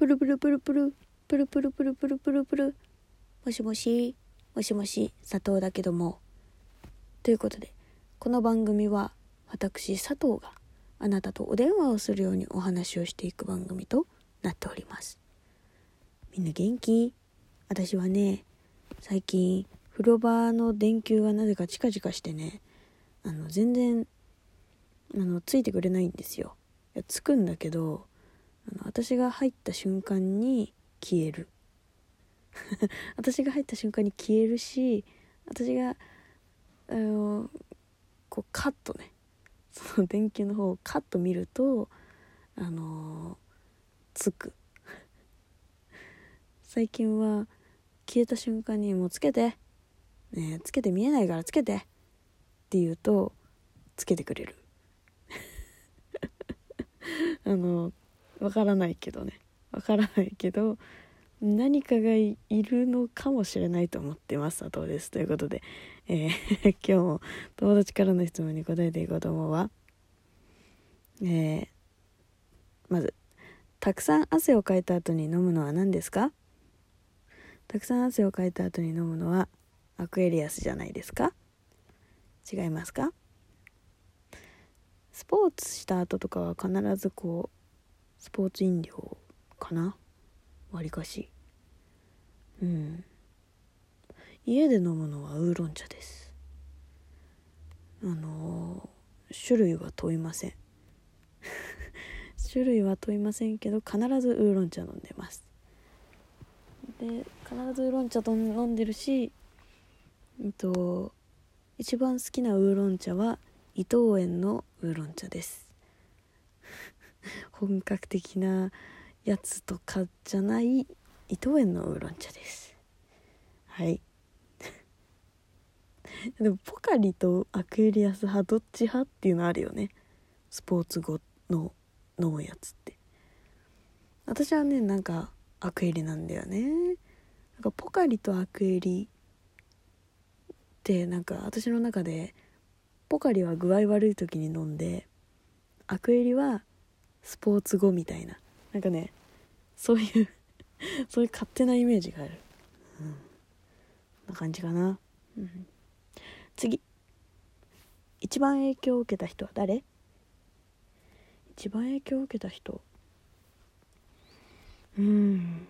プルプルプルプル。プルプルプルプルプル。プルもしもし。もしもし。佐藤だけども。ということでこの番組は私佐藤があなたとお電話をするようにお話をしていく番組となっております。みんな元気？私はね最近風呂場の電球がなぜかチカチカしてねあの全然あのついてくれないんですよ。いやつくんだけどあの私が入った瞬間に消える。私が入った瞬間に消えるし私があのこうカットねその電球の方をカット見るとあのつく。最近は消えた瞬間に「もうつけて」ねつけて見えないからつけて。って言うとつけてくれる。あのわからないけどね。わからないけど何かがいるのかもしれないと思ってます。佐藤ですということで、えー 今日も友達からの質問に答えていこうと思うわ。えーまずたくさん汗をかいた後に飲むのは何ですか？たくさん汗をかいた後に飲むのはアクエリアスじゃないですか？違いますか？スポーツした後とかは必ずこうスポーツ飲料かな？わりかし。うん。家で飲むのはウーロン茶です。あのー種類は問いません。種類は問いませんけど必ずウーロン茶飲んでます。で必ずウーロン茶と飲んでるしえっと一番好きなウーロン茶は伊藤園のウーロン茶です。本格的なやつとかじゃない伊藤園のウーロン茶です。はい。でもポカリとアクエリアス派どっち派っていうのあるよね。スポーツ後の飲むやつって。私はねなんかアクエリなんだよね。なんかポカリとアクエリってなんか私の中でポカリは具合悪い時に飲んでアクエリはスポーツ後みたいな。なんかねそういう そういう勝手なイメージがある。うん。な感じかな、うん、次。一番影響を受けた人は誰？一番影響を受けた人。うん。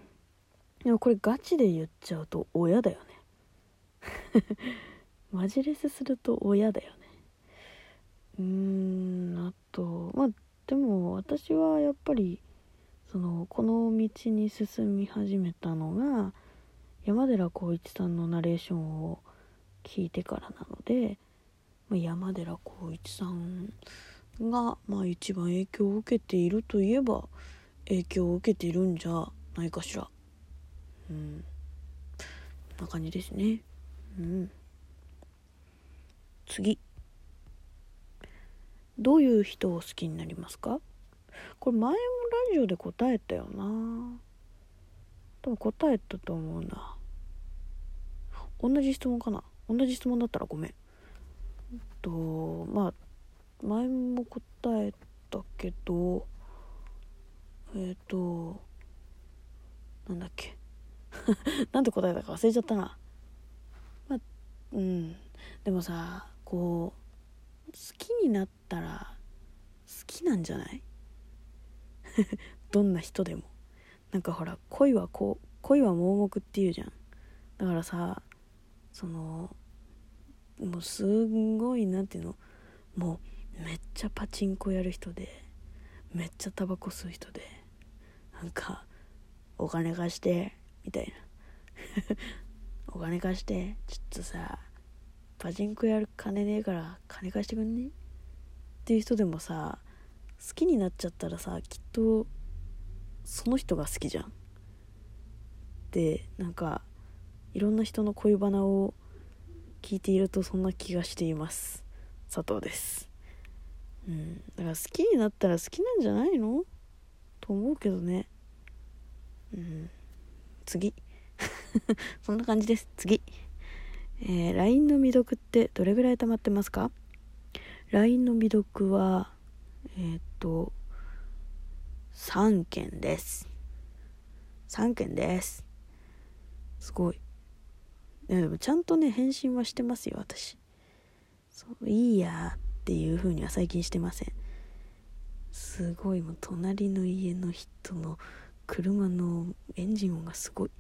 でもこれガチで言っちゃうと親だよね。マジレスすると親だよね。うーん。あとまあでも私はやっぱりそのこの道に進み始めたのが山寺宏一さんのナレーションを聞いてからなので、ま、山寺宏一さんが、まあ、一番影響を受けているといえば影響を受けているんじゃないかしら。うんな感じですね。うん。次。どういう人を好きになりますか？これ前もラジオで答えたよな。多分答えたと思うな。同じ質問かな？同じ質問だったらごめん。えっとまあ前も答えたけどえっとなんだっけ？なんて答えたか忘れちゃったな。まあうん。でもさこう好きになったら好きなんじゃない？どんな人でも。なんかほら恋はこう恋は盲目っていうじゃん。だからさそのもうすんごいなんていうの？もうめっちゃパチンコやる人でめっちゃタバコ吸う人でなんかお金貸してみたいな。お金貸して ちょっとさパチンコやる金ねえから金貸してくんねっていう人でもさ好きになっちゃったらさきっとその人が好きじゃん。でなんかいろんな人の恋バナを聞いているとそんな気がしています。佐藤です。うん。だから好きになったら好きなんじゃないの？と思うけどね。うん。次。そんな感じです。次。えー、LINE の未読ってどれぐらい溜まってますか？LINE の未読はえー、っと3件です。3件です。すごい。でもちゃんとね返信はしてますよ私。そういいやっていう風には最近してません。すごいもう隣の家の人の車のエンジン音がすごい。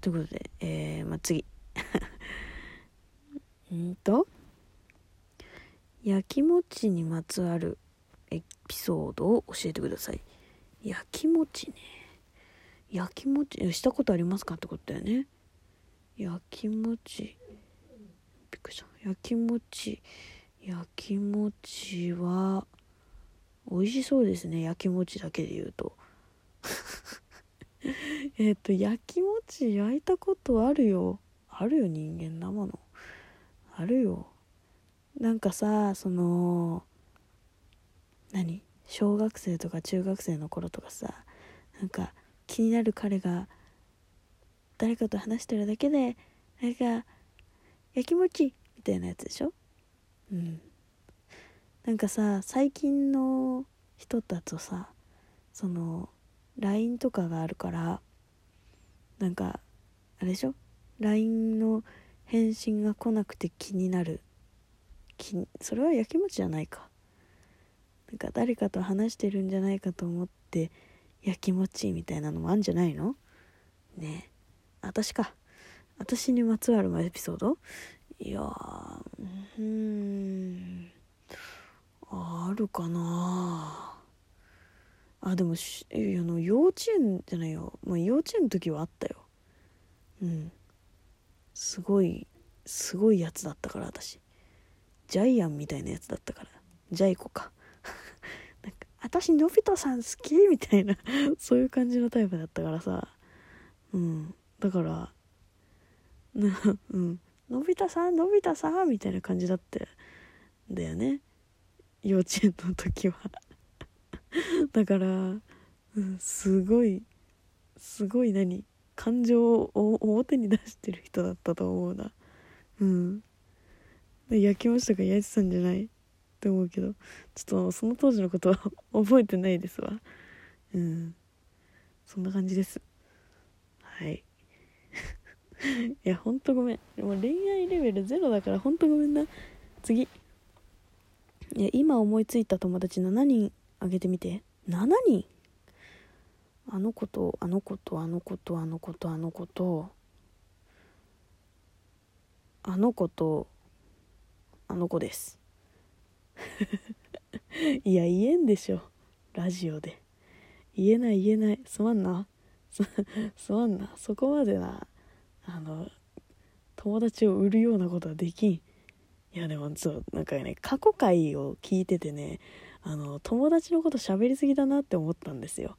ということで、えー、まあ、次。うんと焼き餅にまつわるエピソードを教えてください。焼き餅ね。焼き餅したことありますかってことだよね。焼き餅びっくりした。焼き餅焼き餅は美味しそうですね。焼き餅だけで言うと。えっと焼き餅焼いたことあるよ。あるよ人間生の。あるよ。なんかさその何？小学生とか中学生の頃とかさなんか気になる彼が誰かと話してるだけでなんか焼き餅みたいなやつでしょ？うん。なんかさ最近の人だとさその LINE とかがあるからなんかあれでしょ？LINE の返信が来なくて気になる。それはやきもちじゃないか。なんか誰かと話してるんじゃないかと思ってやきもちみたいなのもあんじゃないの？ねえ。私か。私にまつわるエピソード？いやうん。あるかな。あでもしあの幼稚園じゃないよ、まあ、幼稚園の時はあったよ。うん。すごいすごいやつだったから私。ジャイアンみたいなやつだったから。ジャイコか。なんか私のび太さん好きみたいな そういう感じのタイプだったからさ。うん。だからなうん。のび太さんのび太さんみたいな感じだったんだよね。幼稚園の時は。だから、うん、すごいすごい何感情を表に出してる人だったと思うな。うん。焼きましたか？焼いてたんじゃない？って思うけど。ちょっとその当時のことは 覚えてないですわ。うん。そんな感じです。はい。いやほんとごめん。も恋愛レベルゼロだからほんとごめんな。次。いや今思いついた友達7人あげてみて。7人？あの子とあの子とあの子とあの子とあの子と。あの子とあの子です。いや言えんでしょ。ラジオで。言えない言えない。すまんな。すまんな。そこまでな。あの友達を売るようなことはできん。いやでもそうなんかね過去回を聞いててねあの友達のこと喋りすぎだなって思ったんですよ。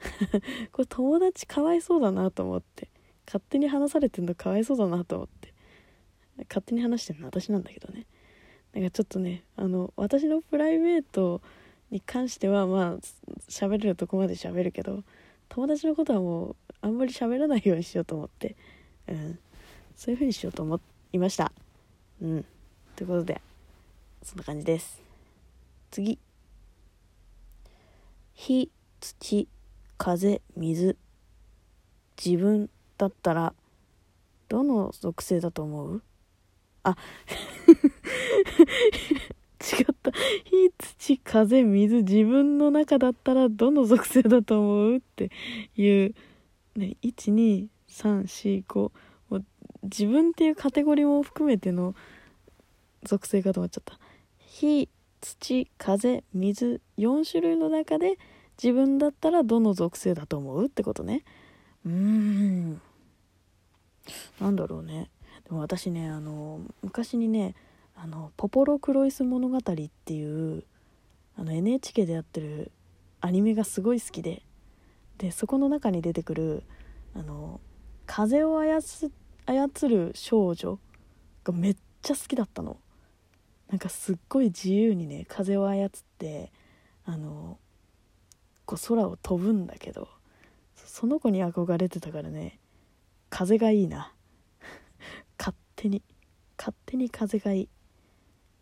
これ友達かわいそうだなと思って。勝手に話されてんのかわいそうだなと思って。勝手に話してるの私なんだけどね。なんかちょっとねあの私のプライベートに関してはまあ喋れるとこまで喋るけど友達のことはもうあんまり喋らないようにしようと思って。うん。そういう風にしようと思いました。うん。ということでそんな感じです。次。火土。風水自分だったらどの属性だと思う？あ 違った。火土風水自分の中だったらどの属性だと思う？っていう、12345もう自分っていうカテゴリーも含めての属性かと思っちゃった。火土風水4種類の中で自分だったらどの属性だと思う？ってことね。うーん。なんだろうね。でも私ねあの昔にねあのポポロクロイス物語っていうあの NHK でやってるアニメがすごい好きで。でそこの中に出てくるあの風を操操る少女がめっちゃ好きだったの。なんかすっごい自由にね風を操ってあのこう空を飛ぶんだけどその子に憧れてたからね風がいいな。勝手に勝手に風がいい。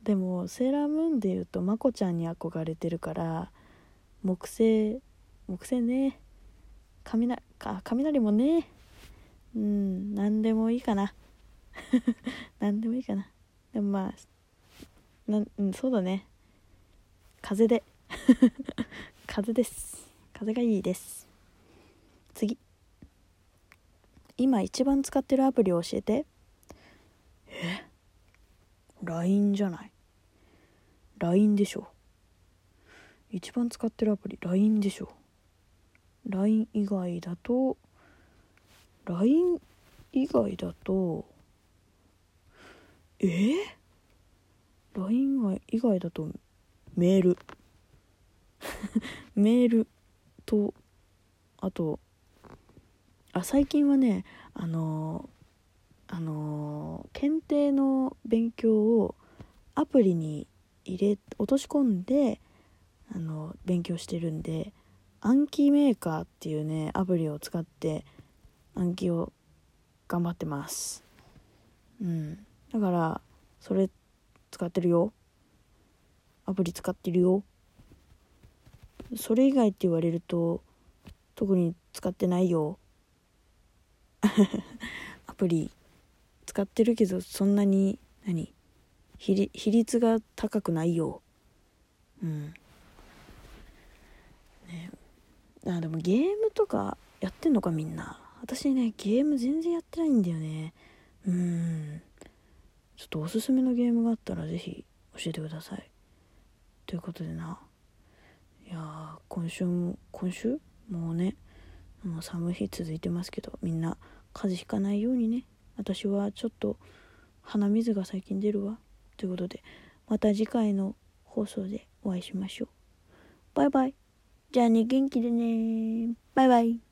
でもセーラームーンでいうとまこちゃんに憧れてるから木星木星ね。雷か雷もね。うん何でもいいかな。何でもいいかな。でもまあな、そうだね。風で。風です。風がいいです。次。今一番使ってるアプリを教えて。え？LINE じゃない？LINE でしょ。一番使ってるアプリ LINE でしょ。LINE 以外だと LINE 以外だとえ、?LINE 以外だとメール。メールとあとあ最近はねあのあの検定の勉強をアプリに入れ落とし込んであの勉強してるんで暗記メーカーっていうねアプリを使って暗記を頑張ってます。うん。だからそれ使ってるよ。アプリ使ってるよ。それ以外って言われると特に使ってないよ。アプリ。使ってるけどそんなに何？比率が高くないよ。うん。ね。あでもゲームとかやってんのかみんな。私ねゲーム全然やってないんだよね。うん。ちょっとおすすめのゲームがあったら是非教えてください。ということでな。いや今週も今週？もうねもう寒い日続いてますけどみんな風邪ひかないようにね。私はちょっと鼻水が最近出るわ。ということでまた次回の放送でお会いしましょう。バイバイ。じゃあね元気でね。バイバイ。